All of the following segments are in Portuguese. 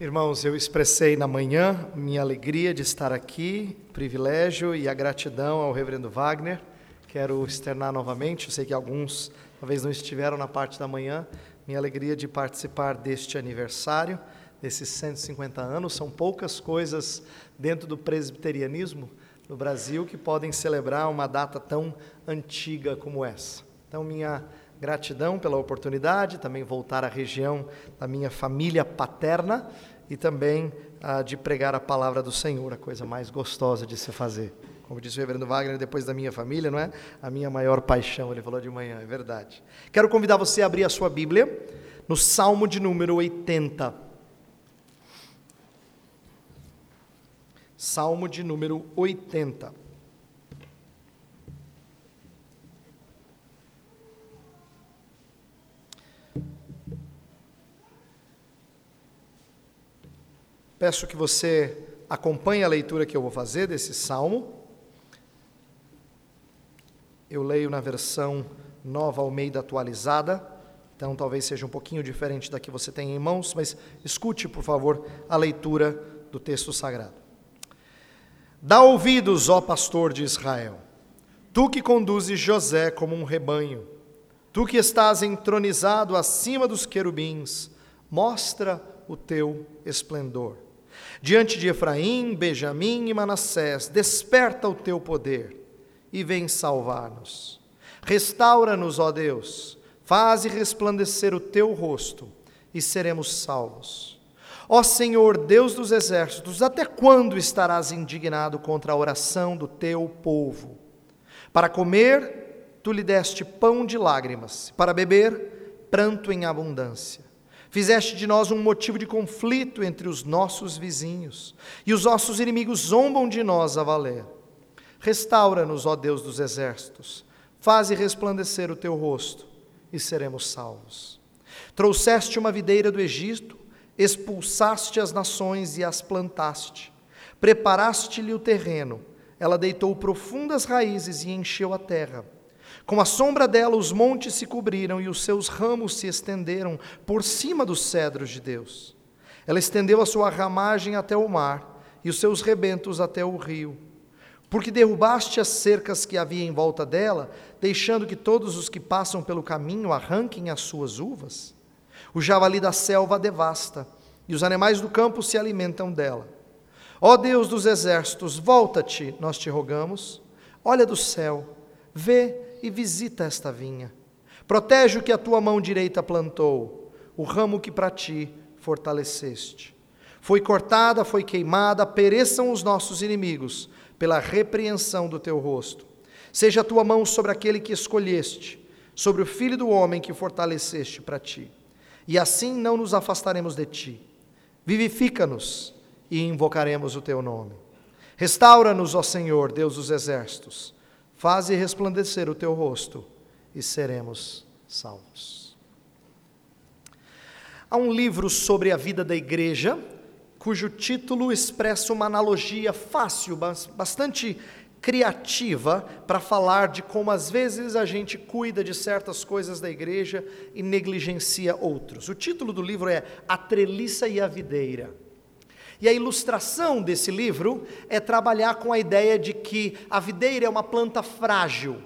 Irmãos, eu expressei na manhã minha alegria de estar aqui, privilégio e a gratidão ao Reverendo Wagner. Quero externar novamente, eu sei que alguns talvez não estiveram na parte da manhã, minha alegria de participar deste aniversário, desses 150 anos. São poucas coisas dentro do presbiterianismo no Brasil que podem celebrar uma data tão antiga como essa. Então, minha Gratidão pela oportunidade, também voltar à região da minha família paterna e também ah, de pregar a palavra do Senhor, a coisa mais gostosa de se fazer. Como disse o reverendo Wagner, depois da minha família, não é? A minha maior paixão, ele falou de manhã, é verdade. Quero convidar você a abrir a sua Bíblia no Salmo de número 80. Salmo de número 80. Peço que você acompanhe a leitura que eu vou fazer desse salmo. Eu leio na versão nova Almeida atualizada, então talvez seja um pouquinho diferente da que você tem em mãos, mas escute, por favor, a leitura do texto sagrado. Dá ouvidos, ó pastor de Israel, tu que conduzes José como um rebanho, tu que estás entronizado acima dos querubins, mostra o teu esplendor. Diante de Efraim, Benjamim e Manassés, desperta o teu poder e vem salvar-nos. Restaura-nos, ó Deus, faze resplandecer o teu rosto e seremos salvos. Ó Senhor, Deus dos exércitos, até quando estarás indignado contra a oração do teu povo? Para comer, tu lhe deste pão de lágrimas, para beber, pranto em abundância. Fizeste de nós um motivo de conflito entre os nossos vizinhos, e os nossos inimigos zombam de nós a valer. Restaura-nos, ó Deus dos exércitos, faze resplandecer o teu rosto, e seremos salvos. Trouxeste uma videira do Egito, expulsaste as nações e as plantaste. Preparaste-lhe o terreno, ela deitou profundas raízes e encheu a terra. Com a sombra dela, os montes se cobriram e os seus ramos se estenderam por cima dos cedros de Deus. Ela estendeu a sua ramagem até o mar e os seus rebentos até o rio. Porque derrubaste as cercas que havia em volta dela, deixando que todos os que passam pelo caminho arranquem as suas uvas? O javali da selva a devasta, e os animais do campo se alimentam dela. Ó Deus dos exércitos, volta-te, nós te rogamos, olha do céu, vê e visita esta vinha. Protege o que a tua mão direita plantou, o ramo que para ti fortaleceste. Foi cortada, foi queimada, pereçam os nossos inimigos pela repreensão do teu rosto. Seja a tua mão sobre aquele que escolheste, sobre o filho do homem que fortaleceste para ti. E assim não nos afastaremos de ti. Vivifica-nos e invocaremos o teu nome. Restaura-nos, ó Senhor, Deus dos exércitos Faze resplandecer o teu rosto e seremos salvos. Há um livro sobre a vida da igreja, cujo título expressa uma analogia fácil, bastante criativa, para falar de como às vezes a gente cuida de certas coisas da igreja e negligencia outros. O título do livro é A Treliça e a Videira. E a ilustração desse livro é trabalhar com a ideia de que a videira é uma planta frágil,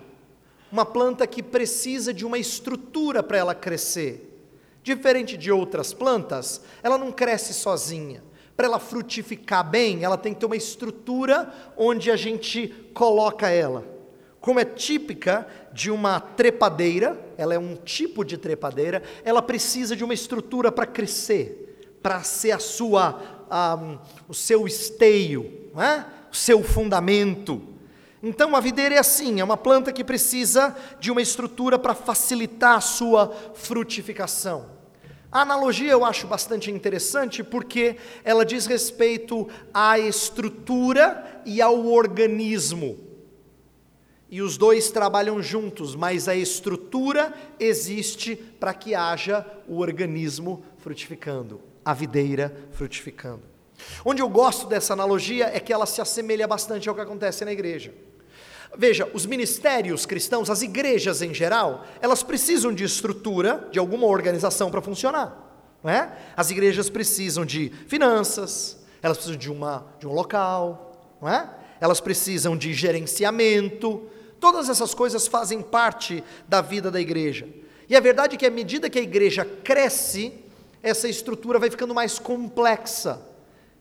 uma planta que precisa de uma estrutura para ela crescer. Diferente de outras plantas, ela não cresce sozinha. Para ela frutificar bem, ela tem que ter uma estrutura onde a gente coloca ela. Como é típica de uma trepadeira, ela é um tipo de trepadeira, ela precisa de uma estrutura para crescer, para ser a sua o seu esteio, é? o seu fundamento. Então a videira é assim, é uma planta que precisa de uma estrutura para facilitar a sua frutificação. A analogia eu acho bastante interessante porque ela diz respeito à estrutura e ao organismo. E os dois trabalham juntos, mas a estrutura existe para que haja o organismo frutificando a videira frutificando. Onde eu gosto dessa analogia é que ela se assemelha bastante ao que acontece na igreja. Veja, os ministérios cristãos, as igrejas em geral, elas precisam de estrutura, de alguma organização para funcionar. Não é? As igrejas precisam de finanças, elas precisam de, uma, de um local, não é? elas precisam de gerenciamento, todas essas coisas fazem parte da vida da igreja. E a verdade é que à medida que a igreja cresce, essa estrutura vai ficando mais complexa,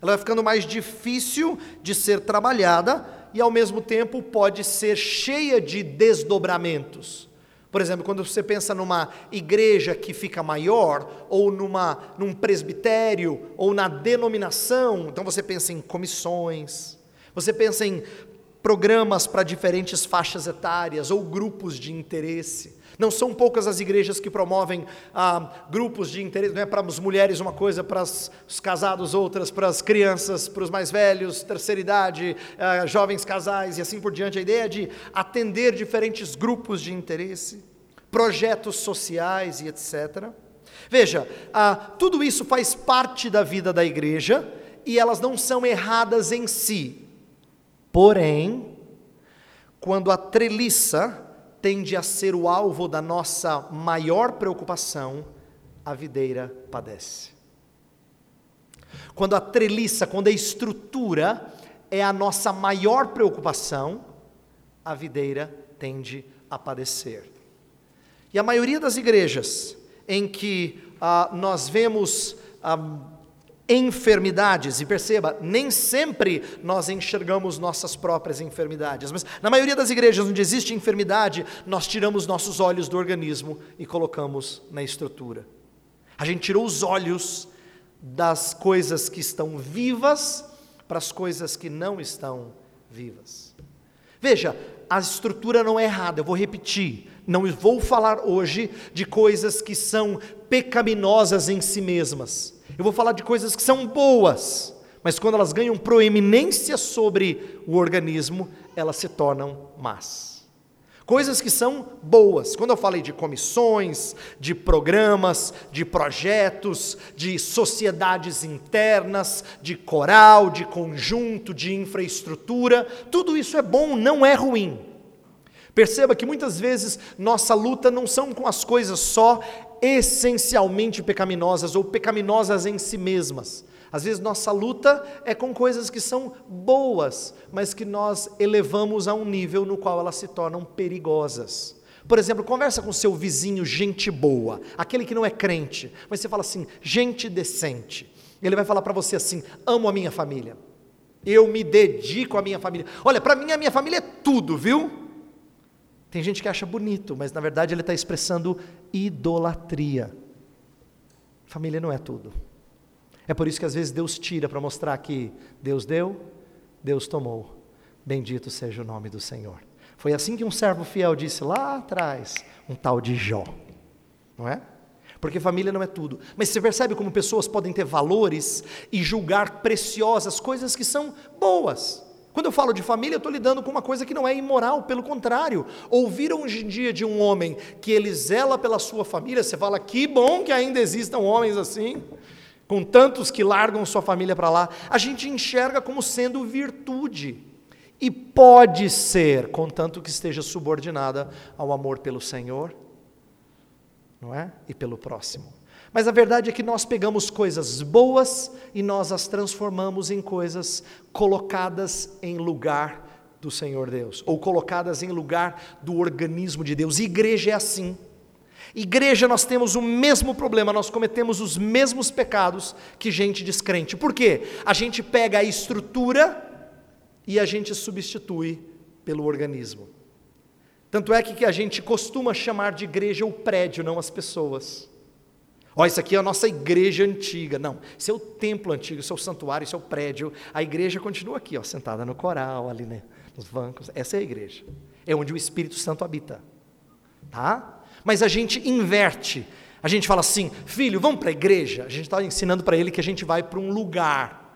ela vai ficando mais difícil de ser trabalhada e ao mesmo tempo pode ser cheia de desdobramentos. Por exemplo, quando você pensa numa igreja que fica maior, ou numa, num presbitério, ou na denominação, então você pensa em comissões, você pensa em programas para diferentes faixas etárias ou grupos de interesse. Não são poucas as igrejas que promovem ah, grupos de interesse, não é para as mulheres uma coisa, para os casados outras, para as crianças, para os mais velhos, terceira idade, ah, jovens casais e assim por diante. A ideia é de atender diferentes grupos de interesse, projetos sociais e etc. Veja, ah, tudo isso faz parte da vida da igreja e elas não são erradas em si. Porém, quando a treliça tende a ser o alvo da nossa maior preocupação, a videira padece. Quando a treliça, quando a estrutura é a nossa maior preocupação, a videira tende a padecer. E a maioria das igrejas em que ah, nós vemos ah, enfermidades, e perceba, nem sempre nós enxergamos nossas próprias enfermidades, mas na maioria das igrejas onde existe enfermidade, nós tiramos nossos olhos do organismo e colocamos na estrutura. A gente tirou os olhos das coisas que estão vivas para as coisas que não estão vivas. Veja, a estrutura não é errada, eu vou repetir. Não vou falar hoje de coisas que são pecaminosas em si mesmas. Eu vou falar de coisas que são boas, mas quando elas ganham proeminência sobre o organismo, elas se tornam más. Coisas que são boas. Quando eu falei de comissões, de programas, de projetos, de sociedades internas, de coral, de conjunto, de infraestrutura, tudo isso é bom, não é ruim. Perceba que muitas vezes nossa luta não são com as coisas só essencialmente pecaminosas ou pecaminosas em si mesmas. Às vezes nossa luta é com coisas que são boas, mas que nós elevamos a um nível no qual elas se tornam perigosas. Por exemplo, conversa com seu vizinho, gente boa, aquele que não é crente, mas você fala assim, gente decente. Ele vai falar para você assim: amo a minha família, eu me dedico à minha família. Olha, para mim a minha família é tudo, viu? Tem gente que acha bonito, mas na verdade ele está expressando idolatria. Família não é tudo. É por isso que às vezes Deus tira para mostrar que Deus deu, Deus tomou. Bendito seja o nome do Senhor. Foi assim que um servo fiel disse lá atrás, um tal de Jó. Não é? Porque família não é tudo. Mas você percebe como pessoas podem ter valores e julgar preciosas coisas que são boas. Quando eu falo de família, eu estou lidando com uma coisa que não é imoral, pelo contrário. Ouvir hoje em dia de um homem que ele zela pela sua família, você fala, que bom que ainda existam homens assim, com tantos que largam sua família para lá. A gente enxerga como sendo virtude. E pode ser, contanto que esteja subordinada ao amor pelo Senhor, não é? E pelo próximo. Mas a verdade é que nós pegamos coisas boas e nós as transformamos em coisas colocadas em lugar do Senhor Deus, ou colocadas em lugar do organismo de Deus. Igreja é assim. Igreja, nós temos o mesmo problema, nós cometemos os mesmos pecados que gente descrente. Por quê? A gente pega a estrutura e a gente substitui pelo organismo. Tanto é que a gente costuma chamar de igreja o prédio, não as pessoas. Ó, isso aqui é a nossa igreja antiga. Não, isso é o templo antigo, isso é o santuário, isso é o prédio. A igreja continua aqui, ó, sentada no coral, ali né, nos bancos. Essa é a igreja. É onde o Espírito Santo habita. Tá? Mas a gente inverte. A gente fala assim, filho, vamos para a igreja. A gente está ensinando para ele que a gente vai para um lugar.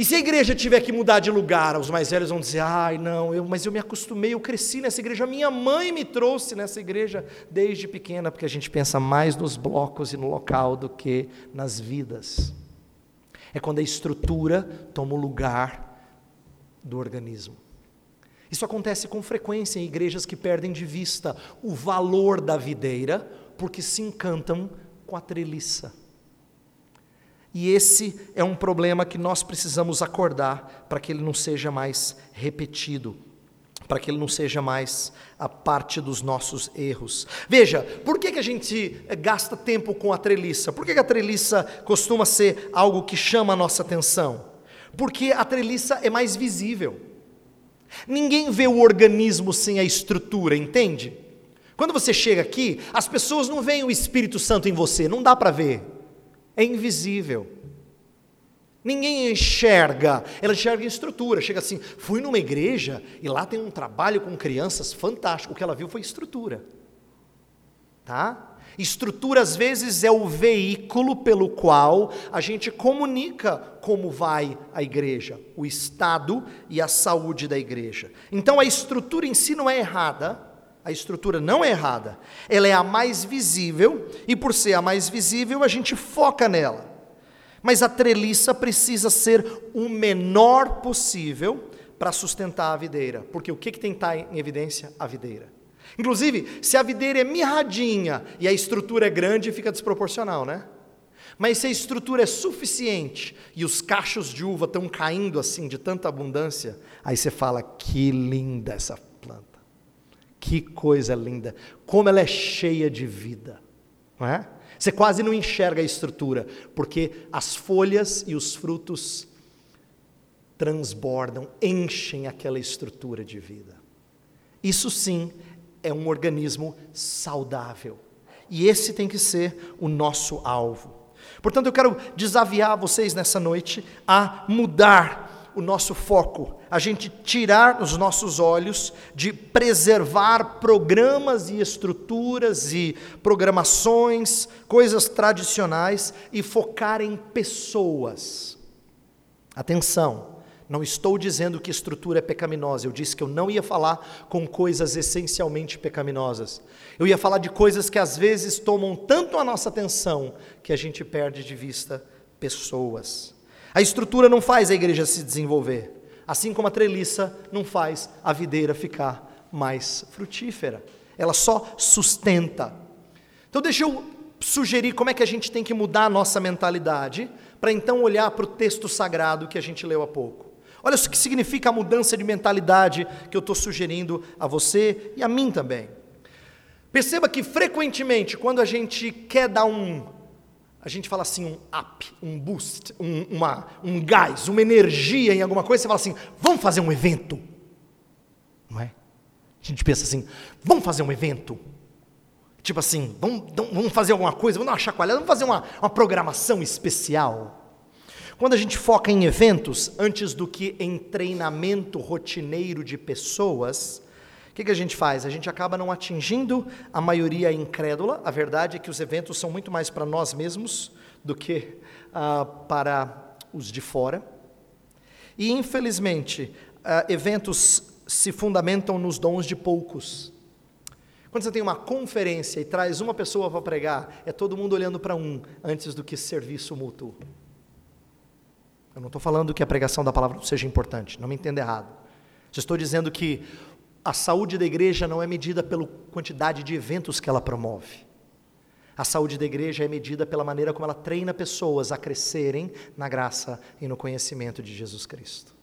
E se a igreja tiver que mudar de lugar, os mais velhos vão dizer: ai, não, eu, mas eu me acostumei, eu cresci nessa igreja, minha mãe me trouxe nessa igreja desde pequena, porque a gente pensa mais nos blocos e no local do que nas vidas. É quando a estrutura toma o lugar do organismo. Isso acontece com frequência em igrejas que perdem de vista o valor da videira, porque se encantam com a treliça. E esse é um problema que nós precisamos acordar para que ele não seja mais repetido, para que ele não seja mais a parte dos nossos erros. Veja, por que, que a gente gasta tempo com a treliça? Por que, que a treliça costuma ser algo que chama a nossa atenção? Porque a treliça é mais visível. Ninguém vê o organismo sem a estrutura, entende? Quando você chega aqui, as pessoas não veem o Espírito Santo em você, não dá para ver. É invisível. Ninguém enxerga, ela enxerga em estrutura. Chega assim, fui numa igreja e lá tem um trabalho com crianças fantástico. O que ela viu foi estrutura. Tá? Estrutura, às vezes, é o veículo pelo qual a gente comunica como vai a igreja, o estado e a saúde da igreja. Então, a estrutura em si não é errada, a estrutura não é errada, ela é a mais visível, e por ser a mais visível, a gente foca nela. Mas a treliça precisa ser o menor possível para sustentar a videira, porque o que, que tem que estar em evidência? A videira. Inclusive, se a videira é mirradinha e a estrutura é grande, fica desproporcional, né? Mas se a estrutura é suficiente e os cachos de uva estão caindo assim de tanta abundância, aí você fala: que linda essa que coisa linda, como ela é cheia de vida, não é? Você quase não enxerga a estrutura, porque as folhas e os frutos transbordam, enchem aquela estrutura de vida. Isso sim é um organismo saudável. E esse tem que ser o nosso alvo. Portanto, eu quero desafiar vocês nessa noite a mudar o nosso foco, a gente tirar os nossos olhos de preservar programas e estruturas e programações, coisas tradicionais e focar em pessoas. Atenção, não estou dizendo que estrutura é pecaminosa, eu disse que eu não ia falar com coisas essencialmente pecaminosas. Eu ia falar de coisas que às vezes tomam tanto a nossa atenção que a gente perde de vista pessoas. A estrutura não faz a igreja se desenvolver, assim como a treliça não faz a videira ficar mais frutífera. Ela só sustenta. Então deixa eu sugerir como é que a gente tem que mudar a nossa mentalidade para então olhar para o texto sagrado que a gente leu há pouco. Olha o que significa a mudança de mentalidade que eu estou sugerindo a você e a mim também. Perceba que frequentemente, quando a gente quer dar um, a gente fala assim, um up, um boost, um, uma, um gás, uma energia em alguma coisa, você fala assim, vamos fazer um evento. Não é? A gente pensa assim, vamos fazer um evento. Tipo assim, vamos, vamos fazer alguma coisa, vamos dar uma chacoalhada, vamos fazer uma, uma programação especial. Quando a gente foca em eventos, antes do que em treinamento rotineiro de pessoas, que, que, a gente faz? A gente acaba não atingindo a maioria incrédula. A verdade é que os eventos são muito mais para nós mesmos do que uh, para os de fora. E, infelizmente, uh, eventos se fundamentam nos dons de poucos. Quando você tem uma conferência e traz uma pessoa para pregar, é todo mundo olhando para um antes do que serviço mútuo. Eu não estou falando que a pregação da palavra seja importante, não me entenda errado. Eu estou dizendo que a saúde da igreja não é medida pela quantidade de eventos que ela promove. A saúde da igreja é medida pela maneira como ela treina pessoas a crescerem na graça e no conhecimento de Jesus Cristo.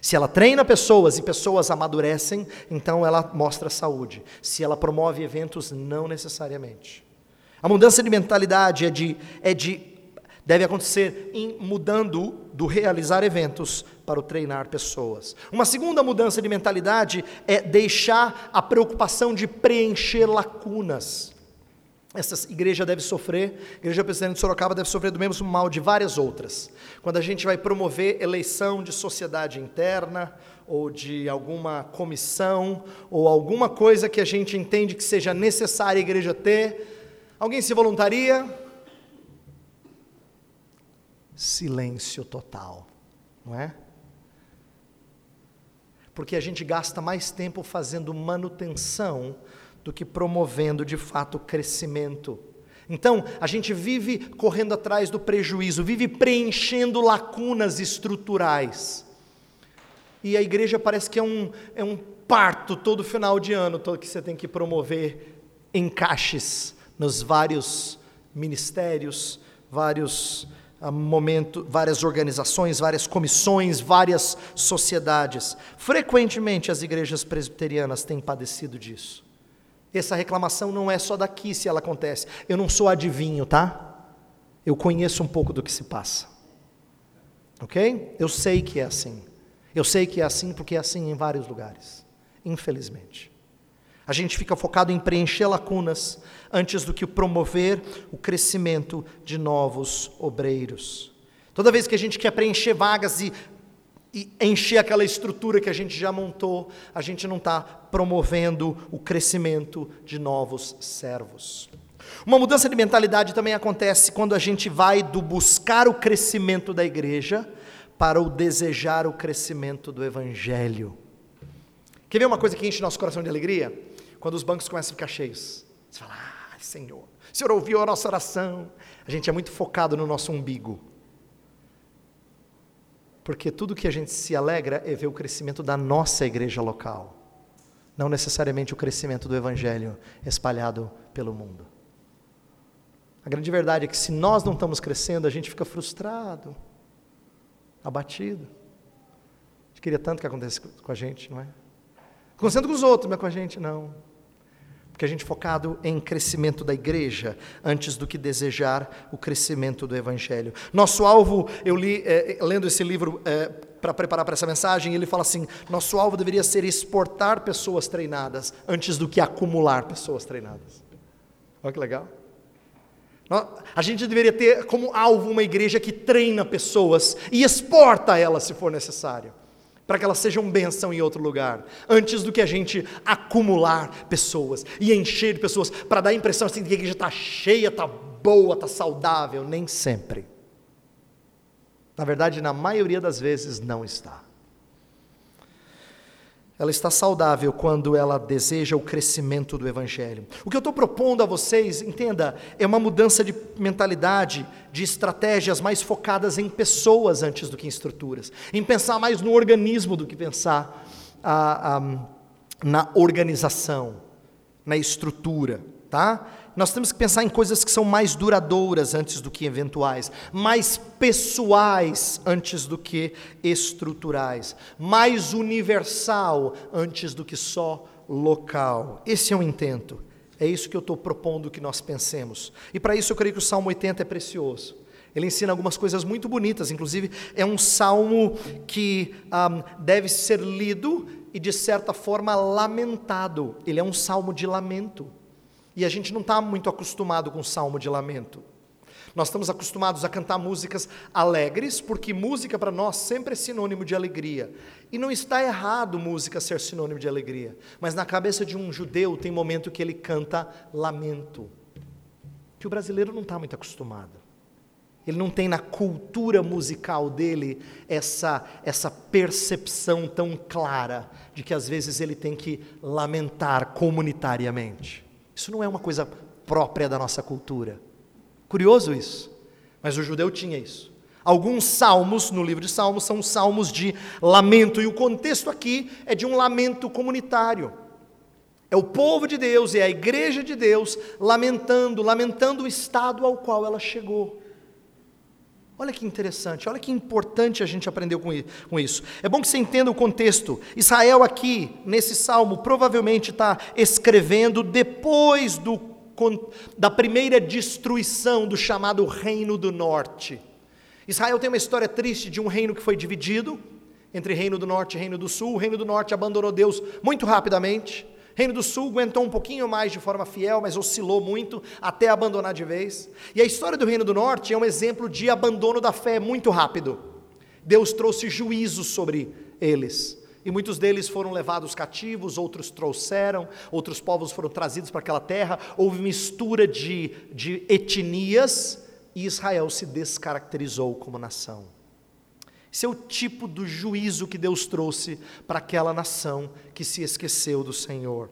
Se ela treina pessoas e pessoas amadurecem, então ela mostra saúde. Se ela promove eventos, não necessariamente. A mudança de mentalidade é de, é de deve acontecer em mudando do realizar eventos para o treinar pessoas. Uma segunda mudança de mentalidade é deixar a preocupação de preencher lacunas. Essa igreja deve sofrer, a Igreja Presidente de Sorocaba deve sofrer do mesmo mal de várias outras. Quando a gente vai promover eleição de sociedade interna, ou de alguma comissão, ou alguma coisa que a gente entende que seja necessária a igreja ter, alguém se voluntaria? silêncio total, não é? Porque a gente gasta mais tempo fazendo manutenção do que promovendo de fato crescimento. Então, a gente vive correndo atrás do prejuízo, vive preenchendo lacunas estruturais. E a igreja parece que é um, é um parto todo final de ano, todo que você tem que promover encaixes nos vários ministérios, vários momento, várias organizações, várias comissões, várias sociedades. Frequentemente as igrejas presbiterianas têm padecido disso. Essa reclamação não é só daqui se ela acontece. Eu não sou adivinho, tá? Eu conheço um pouco do que se passa. Ok? Eu sei que é assim. Eu sei que é assim porque é assim em vários lugares. Infelizmente. A gente fica focado em preencher lacunas antes do que promover o crescimento de novos obreiros. Toda vez que a gente quer preencher vagas e, e encher aquela estrutura que a gente já montou, a gente não está promovendo o crescimento de novos servos. Uma mudança de mentalidade também acontece quando a gente vai do buscar o crescimento da igreja para o desejar o crescimento do evangelho. Quer ver uma coisa que enche nosso coração de alegria? Quando os bancos começam a ficar cheios. Você fala, ah, Senhor, o Senhor ouviu a nossa oração. A gente é muito focado no nosso umbigo. Porque tudo que a gente se alegra é ver o crescimento da nossa igreja local, não necessariamente o crescimento do evangelho espalhado pelo mundo. A grande verdade é que se nós não estamos crescendo, a gente fica frustrado, abatido. A gente queria tanto que acontecesse com a gente, não é? Acontecendo com os outros, mas com a gente não. Porque a gente focado em crescimento da igreja antes do que desejar o crescimento do evangelho. Nosso alvo, eu li, é, lendo esse livro é, para preparar para essa mensagem, ele fala assim: nosso alvo deveria ser exportar pessoas treinadas antes do que acumular pessoas treinadas. Olha que legal. A gente deveria ter como alvo uma igreja que treina pessoas e exporta elas se for necessário, para que elas sejam bênção em outro lugar, antes do que a gente acumular pessoas e encher de pessoas, para dar a impressão assim, de que a igreja está cheia, está boa, está saudável. Nem sempre. Na verdade, na maioria das vezes, não está ela está saudável quando ela deseja o crescimento do Evangelho. O que eu estou propondo a vocês, entenda, é uma mudança de mentalidade, de estratégias mais focadas em pessoas antes do que em estruturas, em pensar mais no organismo do que pensar a, a, na organização, na estrutura, tá? Nós temos que pensar em coisas que são mais duradouras antes do que eventuais, mais pessoais antes do que estruturais, mais universal antes do que só local. Esse é o intento. É isso que eu estou propondo que nós pensemos. E para isso eu creio que o Salmo 80 é precioso. Ele ensina algumas coisas muito bonitas, inclusive é um salmo que um, deve ser lido e, de certa forma, lamentado. Ele é um salmo de lamento. E a gente não está muito acostumado com salmo de lamento. Nós estamos acostumados a cantar músicas alegres, porque música para nós sempre é sinônimo de alegria. E não está errado música ser sinônimo de alegria, mas na cabeça de um judeu tem momento que ele canta lamento, que o brasileiro não está muito acostumado. Ele não tem na cultura musical dele essa, essa percepção tão clara de que às vezes ele tem que lamentar comunitariamente. Isso não é uma coisa própria da nossa cultura. Curioso isso. Mas o judeu tinha isso. Alguns salmos no livro de Salmos são salmos de lamento, e o contexto aqui é de um lamento comunitário. É o povo de Deus, é a igreja de Deus lamentando, lamentando o estado ao qual ela chegou. Olha que interessante, olha que importante a gente aprendeu com isso. É bom que você entenda o contexto. Israel, aqui, nesse salmo, provavelmente está escrevendo depois do, da primeira destruição do chamado Reino do Norte. Israel tem uma história triste de um reino que foi dividido entre Reino do Norte e Reino do Sul. O Reino do Norte abandonou Deus muito rapidamente. Reino do Sul aguentou um pouquinho mais de forma fiel, mas oscilou muito até abandonar de vez. E a história do Reino do Norte é um exemplo de abandono da fé muito rápido. Deus trouxe juízo sobre eles. E muitos deles foram levados cativos, outros trouxeram, outros povos foram trazidos para aquela terra. Houve mistura de, de etnias e Israel se descaracterizou como nação. Esse é o tipo do juízo que Deus trouxe para aquela nação que se esqueceu do Senhor.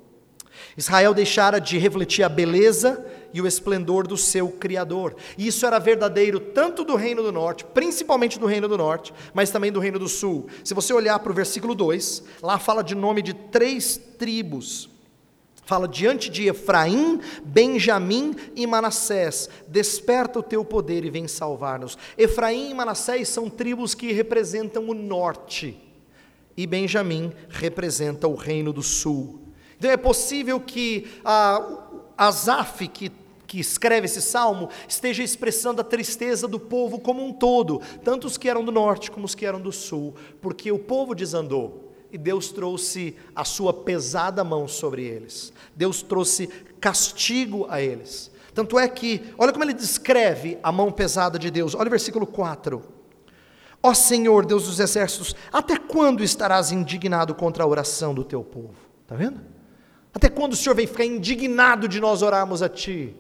Israel deixara de refletir a beleza e o esplendor do seu Criador. E isso era verdadeiro tanto do Reino do Norte, principalmente do Reino do Norte, mas também do Reino do Sul. Se você olhar para o versículo 2, lá fala de nome de três tribos. Fala diante de Efraim, Benjamim e Manassés, desperta o teu poder e vem salvar-nos. Efraim e Manassés são tribos que representam o norte, e Benjamim representa o reino do sul. Então é possível que ah, Asaf, que, que escreve esse salmo, esteja expressando a tristeza do povo como um todo, tanto os que eram do norte como os que eram do sul, porque o povo desandou e Deus trouxe a sua pesada mão sobre eles. Deus trouxe castigo a eles. Tanto é que, olha como ele descreve a mão pesada de Deus. Olha o versículo 4. Ó Senhor, Deus dos exércitos, até quando estarás indignado contra a oração do teu povo? Está vendo? Até quando o Senhor vem ficar indignado de nós orarmos a Ti?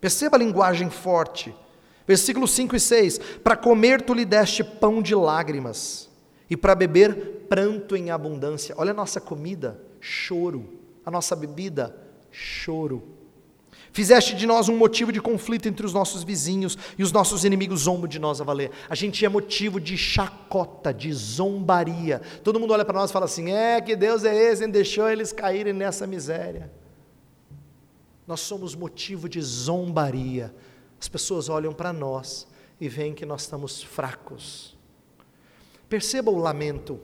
Perceba a linguagem forte. Versículos 5 e 6: Para comer tu lhe deste pão de lágrimas, e para beber pranto em abundância. Olha a nossa comida, choro. A nossa bebida, choro. Fizeste de nós um motivo de conflito entre os nossos vizinhos e os nossos inimigos zombam de nós a valer. A gente é motivo de chacota, de zombaria. Todo mundo olha para nós e fala assim: é que Deus é esse, e deixou eles caírem nessa miséria. Nós somos motivo de zombaria. As pessoas olham para nós e veem que nós estamos fracos. Perceba o lamento.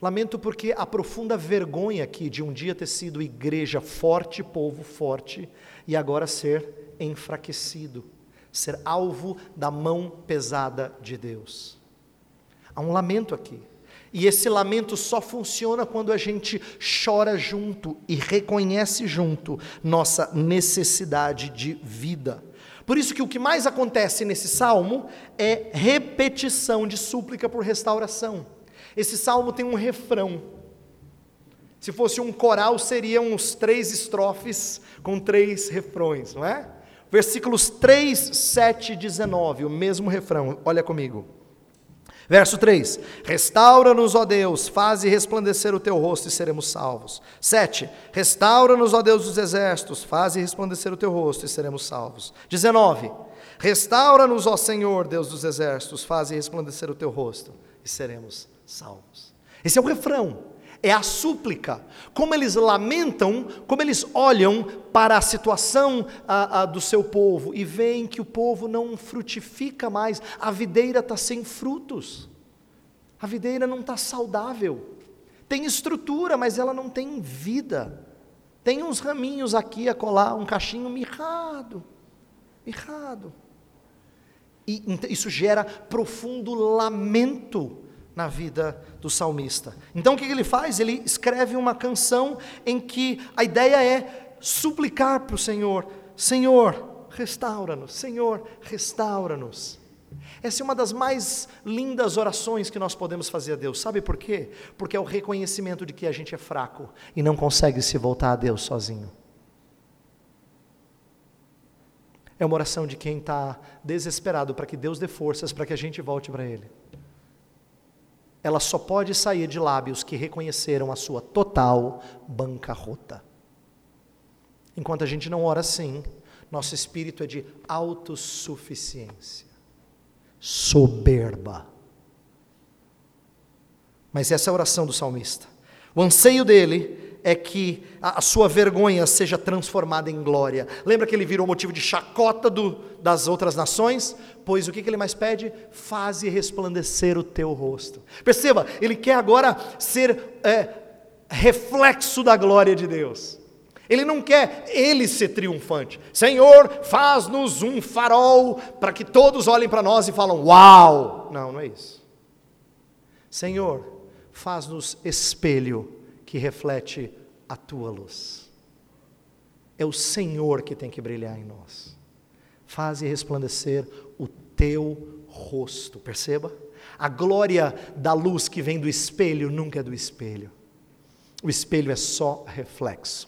Lamento porque a profunda vergonha aqui de um dia ter sido igreja forte, povo forte, e agora ser enfraquecido, ser alvo da mão pesada de Deus. Há um lamento aqui. E esse lamento só funciona quando a gente chora junto e reconhece junto nossa necessidade de vida. Por isso que o que mais acontece nesse salmo é repetição de súplica por restauração. Esse salmo tem um refrão. Se fosse um coral, seriam os três estrofes com três refrões, não é? Versículos 3, 7 e 19, o mesmo refrão, olha comigo. Verso 3: Restaura-nos, ó Deus, faze resplandecer o teu rosto e seremos salvos. 7: Restaura-nos, ó Deus dos exércitos, faze resplandecer o teu rosto e seremos salvos. 19: Restaura-nos, ó Senhor, Deus dos exércitos, faze resplandecer o teu rosto e seremos salvos. Esse é o refrão é a súplica. Como eles lamentam, como eles olham para a situação a, a, do seu povo e veem que o povo não frutifica mais, a videira está sem frutos, a videira não está saudável, tem estrutura, mas ela não tem vida. Tem uns raminhos aqui a colar, um cachinho mirrado, mirrado. E isso gera profundo lamento na vida do salmista. Então o que ele faz? Ele escreve uma canção em que a ideia é suplicar para o Senhor: Senhor, restaura-nos, Senhor, restaura-nos. Essa é uma das mais lindas orações que nós podemos fazer a Deus. Sabe por quê? Porque é o reconhecimento de que a gente é fraco e não consegue se voltar a Deus sozinho. É uma oração de quem está desesperado para que Deus dê forças para que a gente volte para Ele ela só pode sair de lábios que reconheceram a sua total bancarrota. Enquanto a gente não ora assim, nosso espírito é de autossuficiência, soberba. Mas essa é a oração do salmista. O anseio dele é que a, sua vergonha seja transformada em glória. Lembra que ele virou motivo de chacota do, das outras nações? Pois o que, que ele mais pede? Faze resplandecer o teu rosto. Perceba, ele quer agora ser é, reflexo da glória de Deus. Ele não quer ele ser triunfante. Senhor, faz-nos um farol para que todos olhem para nós e falam: Uau! Não, não é isso. Senhor, faz-nos espelho que reflete a tua luz. É o Senhor que tem que brilhar em nós. Faze resplandecer o teu rosto, perceba? A glória da luz que vem do espelho nunca é do espelho. O espelho é só reflexo.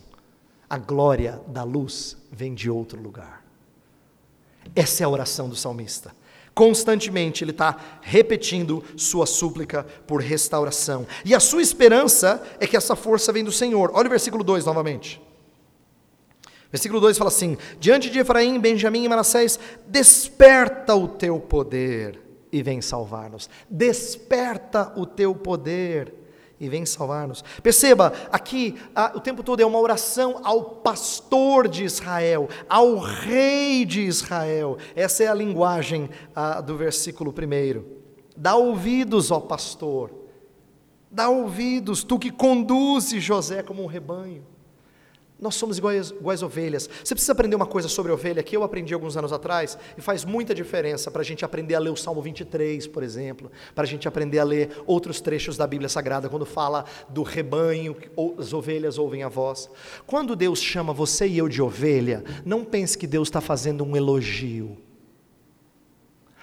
A glória da luz vem de outro lugar. Essa é a oração do salmista. Constantemente ele está repetindo sua súplica por restauração. E a sua esperança é que essa força vem do Senhor. Olha o versículo 2 novamente. Versículo 2 fala assim: Diante de Efraim, Benjamim e Manassés, desperta o teu poder e vem salvar-nos. Desperta o teu poder e vem salvar-nos. Perceba, aqui a, o tempo todo é uma oração ao pastor de Israel, ao rei de Israel. Essa é a linguagem a, do versículo primeiro. Dá ouvidos ao pastor, dá ouvidos, tu que conduzes José como um rebanho. Nós somos iguais, iguais ovelhas. Você precisa aprender uma coisa sobre ovelha que eu aprendi alguns anos atrás e faz muita diferença para a gente aprender a ler o Salmo 23, por exemplo, para a gente aprender a ler outros trechos da Bíblia Sagrada, quando fala do rebanho, as ovelhas ouvem a voz. Quando Deus chama você e eu de ovelha, não pense que Deus está fazendo um elogio.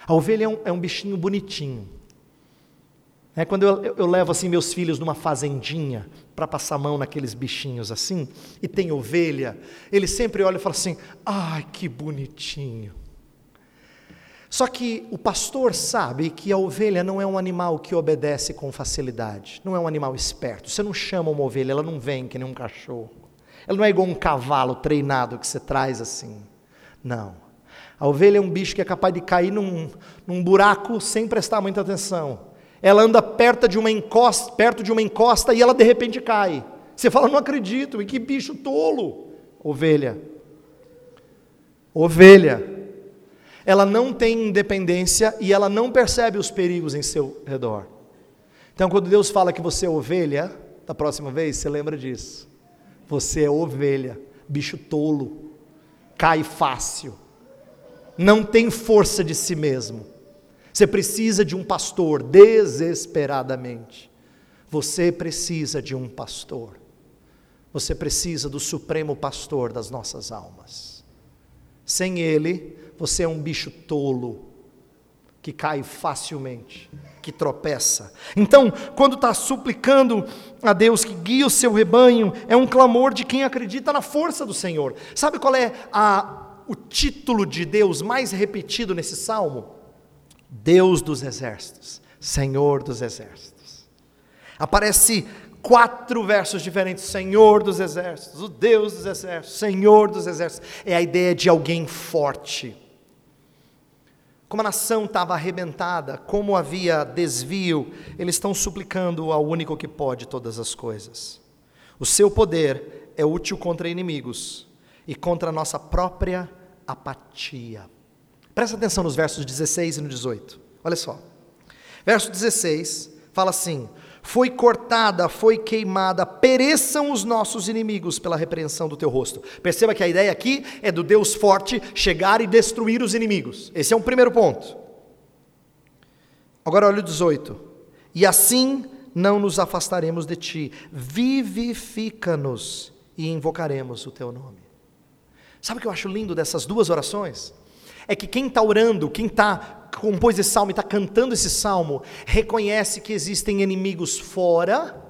A ovelha é um, é um bichinho bonitinho. É, quando eu, eu, levo assim meus filhos numa fazendinha para passar a mão naqueles bichinhos assim, e tem ovelha, eles sempre olham e falam assim: ai, que bonitinho. Só que o pastor sabe que a ovelha não é um animal que obedece com facilidade, não é um animal esperto. Você não chama uma ovelha, ela não vem que nem um cachorro. Ela não é igual um cavalo treinado que você traz assim. Não. A ovelha é um bicho que é capaz de cair num, num buraco sem prestar muita atenção. Ela anda perto de uma encosta, perto de uma encosta e ela de repente cai. Você fala, não acredito, e que bicho tolo. Ovelha. Ovelha. Ela não tem independência e ela não percebe os perigos em seu redor. Então, quando Deus fala que você é ovelha, da próxima vez, você lembra disso. Você é ovelha, bicho tolo, cai fácil, não tem força de si mesmo você precisa de um pastor desesperadamente. Você precisa de um pastor. Você precisa do supremo pastor das nossas almas. Sem ele, você é um bicho tolo que cai facilmente, que tropeça. Então, quando está suplicando a Deus que guie o seu rebanho, é um clamor de quem acredita na força do Senhor. Sabe qual é a, o título de Deus mais repetido nesse salmo? Deus dos exércitos, Senhor dos exércitos. Aparece quatro versos diferentes: Senhor dos exércitos, o Deus dos exércitos, Senhor dos exércitos. É a ideia de alguém forte. Como a nação estava arrebentada, como havia desvio, eles estão suplicando ao único que pode todas as coisas. O seu poder é útil contra inimigos e contra a nossa própria apatia. Presta atenção nos versos 16 e no 18. Olha só. Verso 16 fala assim: Foi cortada, foi queimada, pereçam os nossos inimigos pela repreensão do teu rosto. Perceba que a ideia aqui é do Deus forte chegar e destruir os inimigos. Esse é um primeiro ponto. Agora olha o 18. E assim não nos afastaremos de ti, vivifica-nos e invocaremos o teu nome. Sabe o que eu acho lindo dessas duas orações? É que quem está orando, quem está compôs esse salmo e está cantando esse salmo, reconhece que existem inimigos fora,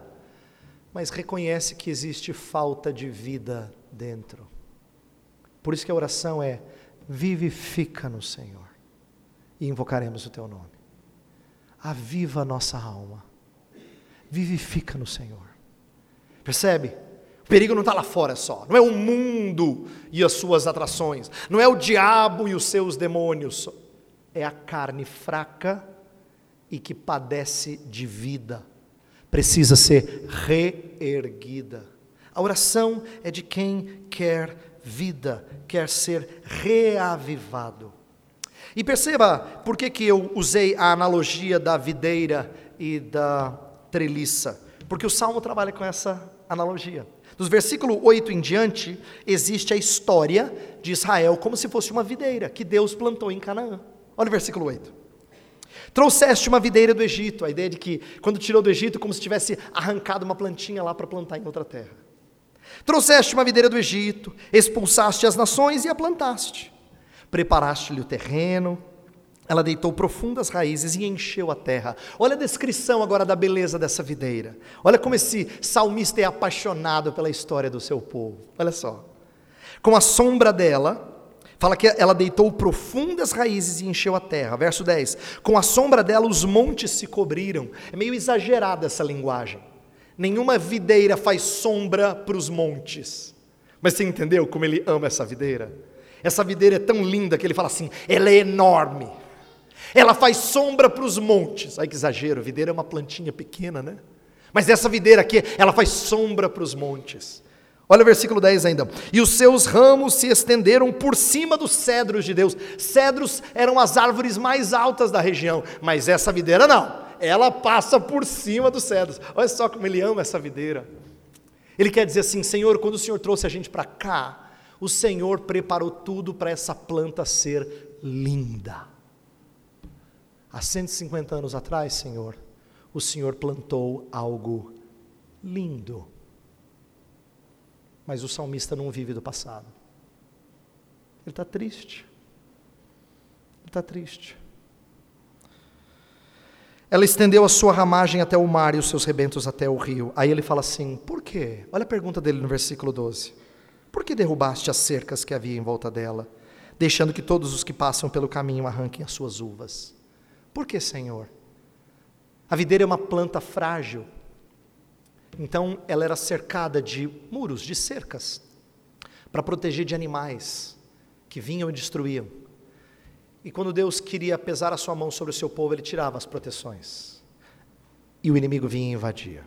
mas reconhece que existe falta de vida dentro. Por isso que a oração é: vivifica-nos, Senhor, e invocaremos o Teu nome. Aviva a nossa alma, vivifica-nos, Senhor. Percebe? Perigo não está lá fora só, não é o mundo e as suas atrações, não é o diabo e os seus demônios, é a carne fraca e que padece de vida, precisa ser reerguida. A oração é de quem quer vida, quer ser reavivado. E perceba por que, que eu usei a analogia da videira e da treliça, porque o salmo trabalha com essa analogia. Dos versículo 8 em diante, existe a história de Israel como se fosse uma videira que Deus plantou em Canaã. Olha o versículo 8. Trouxeste uma videira do Egito, a ideia de que quando tirou do Egito, como se tivesse arrancado uma plantinha lá para plantar em outra terra. Trouxeste uma videira do Egito, expulsaste as nações e a plantaste. Preparaste-lhe o terreno, ela deitou profundas raízes e encheu a terra. Olha a descrição agora da beleza dessa videira. Olha como esse salmista é apaixonado pela história do seu povo. Olha só. Com a sombra dela, fala que ela deitou profundas raízes e encheu a terra. Verso 10. Com a sombra dela os montes se cobriram. É meio exagerada essa linguagem. Nenhuma videira faz sombra para os montes. Mas você entendeu como ele ama essa videira? Essa videira é tão linda que ele fala assim: ela é enorme. Ela faz sombra para os montes. Ai que exagero, videira é uma plantinha pequena, né? Mas essa videira aqui, ela faz sombra para os montes. Olha o versículo 10 ainda. E os seus ramos se estenderam por cima dos cedros de Deus. Cedros eram as árvores mais altas da região, mas essa videira não. Ela passa por cima dos cedros. Olha só como ele ama essa videira. Ele quer dizer assim: Senhor, quando o Senhor trouxe a gente para cá, o Senhor preparou tudo para essa planta ser linda. Há 150 anos atrás, Senhor, o Senhor plantou algo lindo. Mas o salmista não vive do passado. Ele está triste. Ele está triste. Ela estendeu a sua ramagem até o mar e os seus rebentos até o rio. Aí ele fala assim: por quê? Olha a pergunta dele no versículo 12. Por que derrubaste as cercas que havia em volta dela, deixando que todos os que passam pelo caminho arranquem as suas uvas? Por que, Senhor? A videira é uma planta frágil. Então ela era cercada de muros, de cercas, para proteger de animais que vinham e destruíam. E quando Deus queria pesar a sua mão sobre o seu povo, ele tirava as proteções. E o inimigo vinha e invadia.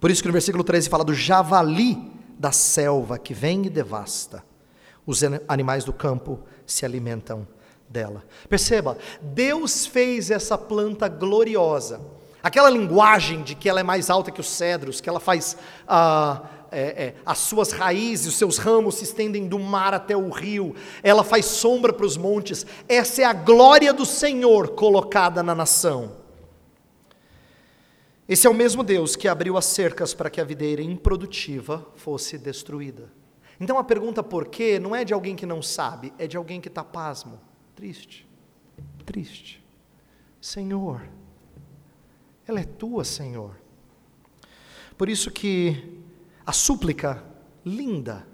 Por isso que no versículo 13 fala do javali da selva que vem e devasta. Os animais do campo se alimentam dela. Perceba, Deus fez essa planta gloriosa. Aquela linguagem de que ela é mais alta que os cedros, que ela faz ah, é, é, as suas raízes, os seus ramos se estendem do mar até o rio, ela faz sombra para os montes. Essa é a glória do Senhor colocada na nação. Esse é o mesmo Deus que abriu as cercas para que a videira improdutiva fosse destruída. Então a pergunta por quê não é de alguém que não sabe, é de alguém que está pasmo. Triste, triste. Senhor, ela é tua, Senhor. Por isso que a súplica linda,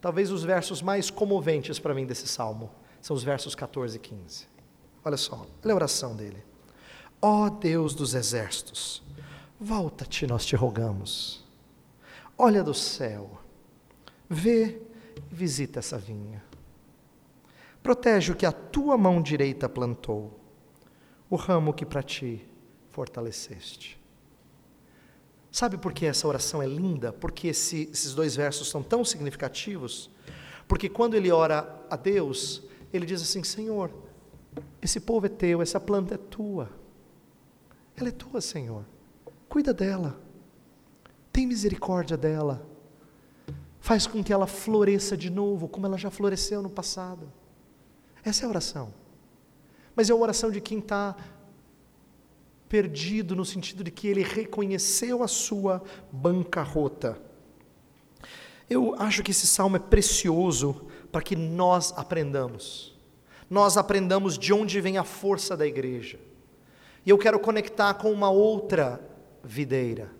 talvez os versos mais comoventes para mim desse salmo, são os versos 14 e 15. Olha só, olha a oração dele. Ó oh Deus dos exércitos, volta-te, nós te rogamos. Olha do céu, vê e visita essa vinha. Protege o que a tua mão direita plantou, o ramo que para ti fortaleceste. Sabe por que essa oração é linda? Porque esse, esses dois versos são tão significativos? Porque quando ele ora a Deus, ele diz assim: Senhor, esse povo é teu, essa planta é tua. Ela é tua, Senhor. Cuida dela. Tem misericórdia dela. Faz com que ela floresça de novo, como ela já floresceu no passado. Essa é a oração. Mas é a oração de quem está perdido, no sentido de que ele reconheceu a sua bancarrota. Eu acho que esse salmo é precioso para que nós aprendamos. Nós aprendamos de onde vem a força da igreja. E eu quero conectar com uma outra videira.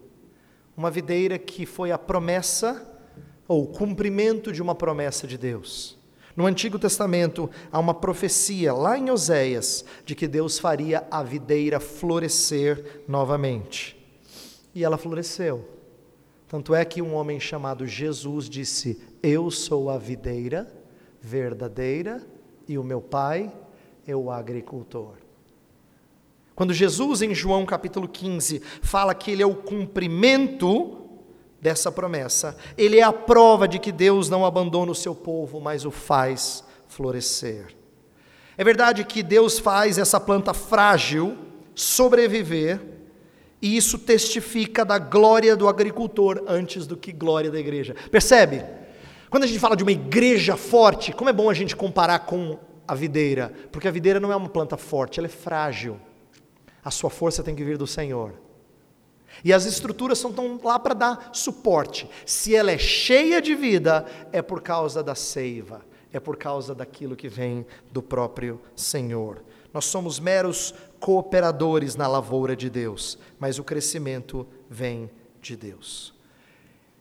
Uma videira que foi a promessa, ou o cumprimento de uma promessa de Deus. No Antigo Testamento há uma profecia lá em Oséias de que Deus faria a videira florescer novamente. E ela floresceu. Tanto é que um homem chamado Jesus disse: Eu sou a videira verdadeira e o meu pai é o agricultor. Quando Jesus, em João capítulo 15, fala que ele é o cumprimento dessa promessa. Ele é a prova de que Deus não abandona o seu povo, mas o faz florescer. É verdade que Deus faz essa planta frágil sobreviver, e isso testifica da glória do agricultor antes do que glória da igreja. Percebe? Quando a gente fala de uma igreja forte, como é bom a gente comparar com a videira, porque a videira não é uma planta forte, ela é frágil. A sua força tem que vir do Senhor. E as estruturas estão lá para dar suporte. Se ela é cheia de vida, é por causa da seiva, é por causa daquilo que vem do próprio Senhor. Nós somos meros cooperadores na lavoura de Deus, mas o crescimento vem de Deus.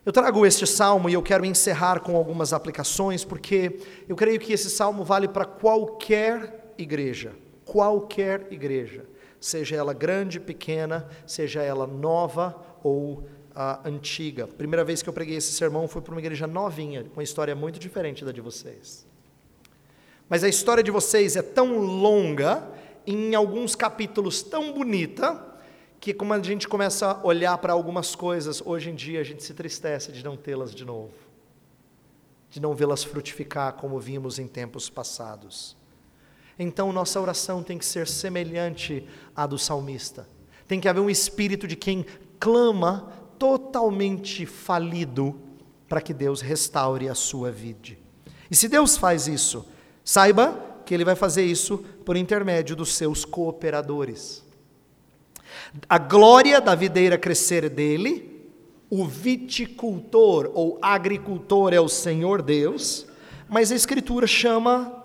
Eu trago este salmo e eu quero encerrar com algumas aplicações, porque eu creio que esse salmo vale para qualquer igreja, qualquer igreja seja ela grande, pequena, seja ela nova ou ah, antiga. Primeira vez que eu preguei esse sermão foi para uma igreja novinha, com uma história muito diferente da de vocês. Mas a história de vocês é tão longa, em alguns capítulos tão bonita, que como a gente começa a olhar para algumas coisas, hoje em dia a gente se tristece de não tê-las de novo, de não vê-las frutificar como vimos em tempos passados. Então nossa oração tem que ser semelhante à do salmista. Tem que haver um espírito de quem clama totalmente falido para que Deus restaure a sua vida. E se Deus faz isso, saiba que Ele vai fazer isso por intermédio dos seus cooperadores. A glória da videira crescer dele, o viticultor ou agricultor é o Senhor Deus, mas a Escritura chama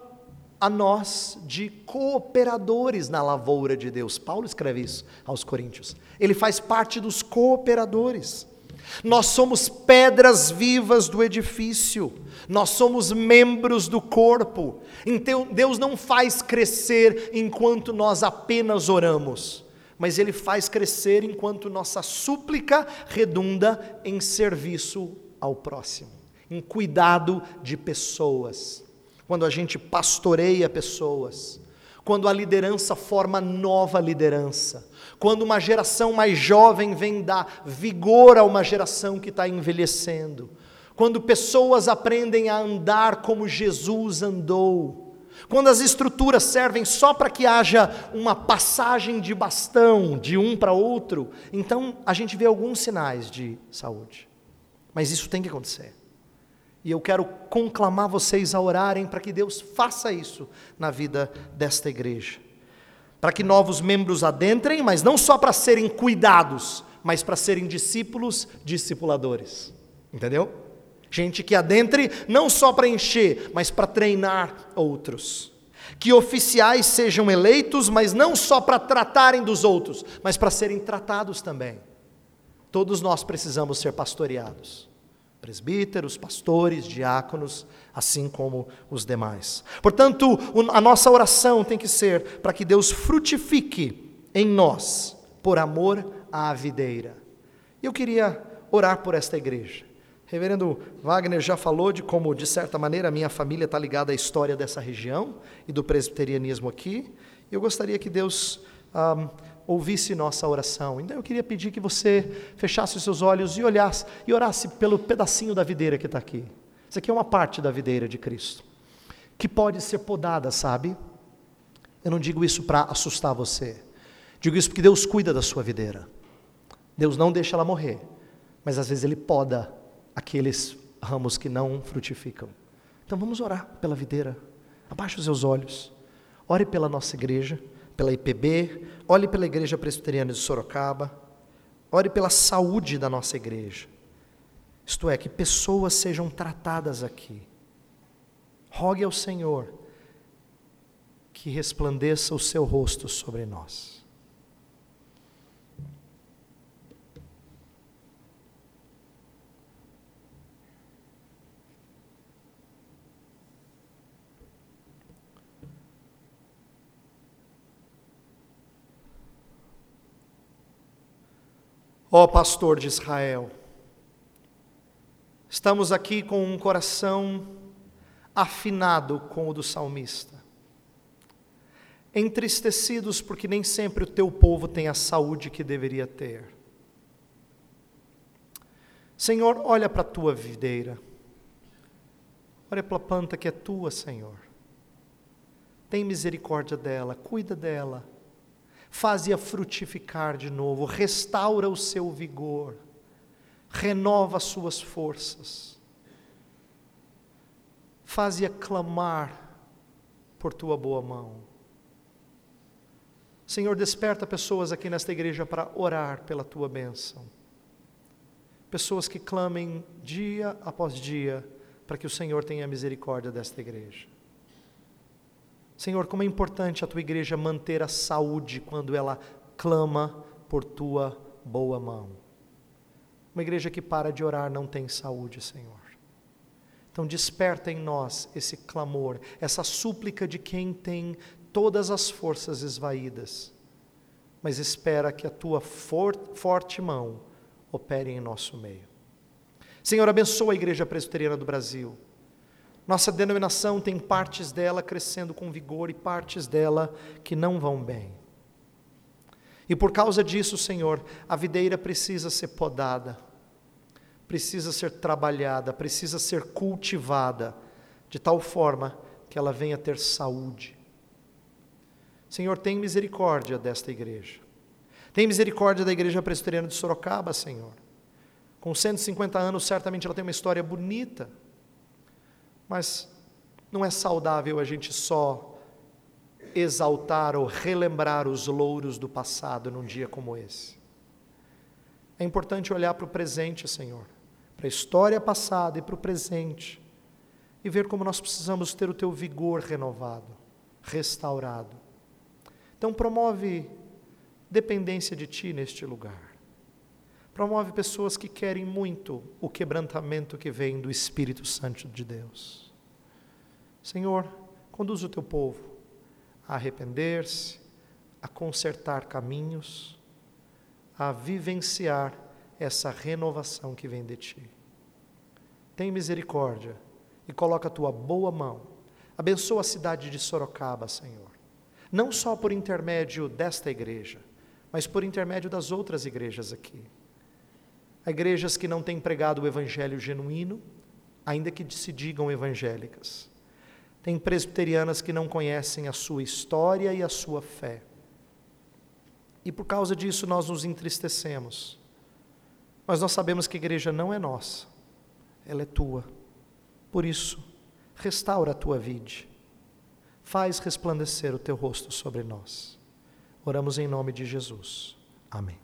a nós de cooperadores na lavoura de Deus. Paulo escreve isso aos Coríntios. Ele faz parte dos cooperadores. Nós somos pedras vivas do edifício, nós somos membros do corpo. Então Deus não faz crescer enquanto nós apenas oramos, mas Ele faz crescer enquanto nossa súplica redunda em serviço ao próximo, em cuidado de pessoas quando a gente pastoreia pessoas, quando a liderança forma nova liderança, quando uma geração mais jovem vem dar vigor a uma geração que está envelhecendo, quando pessoas aprendem a andar como Jesus andou, quando as estruturas servem só para que haja uma passagem de bastão de um para outro, então a gente vê alguns sinais de saúde. Mas isso tem que acontecer. E eu quero conclamar vocês a orarem para que Deus faça isso na vida desta igreja. Para que novos membros adentrem, mas não só para serem cuidados, mas para serem discípulos, discipuladores. Entendeu? Gente que adentre não só para encher, mas para treinar outros. Que oficiais sejam eleitos, mas não só para tratarem dos outros, mas para serem tratados também. Todos nós precisamos ser pastoreados presbíteros, pastores, diáconos, assim como os demais. Portanto, a nossa oração tem que ser para que Deus frutifique em nós, por amor à videira. Eu queria orar por esta igreja. Reverendo Wagner já falou de como, de certa maneira, a minha família está ligada à história dessa região e do presbiterianismo aqui. Eu gostaria que Deus ah, ouvisse nossa oração. Então eu queria pedir que você fechasse os seus olhos e olhasse e orasse pelo pedacinho da videira que está aqui. Isso aqui é uma parte da videira de Cristo, que pode ser podada, sabe? Eu não digo isso para assustar você. Digo isso porque Deus cuida da sua videira. Deus não deixa ela morrer, mas às vezes Ele poda aqueles ramos que não frutificam. Então vamos orar pela videira. Abaixe os seus olhos. Ore pela nossa igreja pela IPB, olhe pela Igreja Presbiteriana de Sorocaba, ore pela saúde da nossa igreja. Isto é, que pessoas sejam tratadas aqui. Rogue ao Senhor que resplandeça o seu rosto sobre nós. Ó pastor de Israel, estamos aqui com um coração afinado com o do salmista, entristecidos porque nem sempre o teu povo tem a saúde que deveria ter. Senhor, olha para a tua videira, olha para a planta que é tua, Senhor. Tem misericórdia dela, cuida dela faze-a frutificar de novo, restaura o seu vigor, renova as suas forças, faze-a clamar por tua boa mão. Senhor, desperta pessoas aqui nesta igreja para orar pela tua bênção. Pessoas que clamem dia após dia para que o Senhor tenha misericórdia desta igreja. Senhor, como é importante a tua igreja manter a saúde quando ela clama por tua boa mão. Uma igreja que para de orar não tem saúde, Senhor. Então desperta em nós esse clamor, essa súplica de quem tem todas as forças esvaídas, mas espera que a tua for forte mão opere em nosso meio. Senhor, abençoa a igreja presbiteriana do Brasil. Nossa denominação tem partes dela crescendo com vigor e partes dela que não vão bem. E por causa disso, Senhor, a videira precisa ser podada, precisa ser trabalhada, precisa ser cultivada, de tal forma que ela venha ter saúde. Senhor, tem misericórdia desta igreja. Tem misericórdia da Igreja Presbiteriana de Sorocaba, Senhor. Com 150 anos, certamente ela tem uma história bonita, mas não é saudável a gente só exaltar ou relembrar os louros do passado num dia como esse. É importante olhar para o presente, Senhor, para a história passada e para o presente, e ver como nós precisamos ter o teu vigor renovado, restaurado. Então, promove dependência de Ti neste lugar. Promove pessoas que querem muito o quebrantamento que vem do Espírito Santo de Deus. Senhor, conduz o Teu povo a arrepender-se, a consertar caminhos, a vivenciar essa renovação que vem de Ti. Tem misericórdia e coloca a Tua boa mão. Abençoa a cidade de Sorocaba, Senhor. Não só por intermédio desta igreja, mas por intermédio das outras igrejas aqui. Há igrejas que não têm pregado o evangelho genuíno, ainda que se digam evangélicas. Tem presbiterianas que não conhecem a sua história e a sua fé. E por causa disso nós nos entristecemos. Mas nós sabemos que a igreja não é nossa, ela é tua. Por isso, restaura a tua vida. Faz resplandecer o teu rosto sobre nós. Oramos em nome de Jesus. Amém.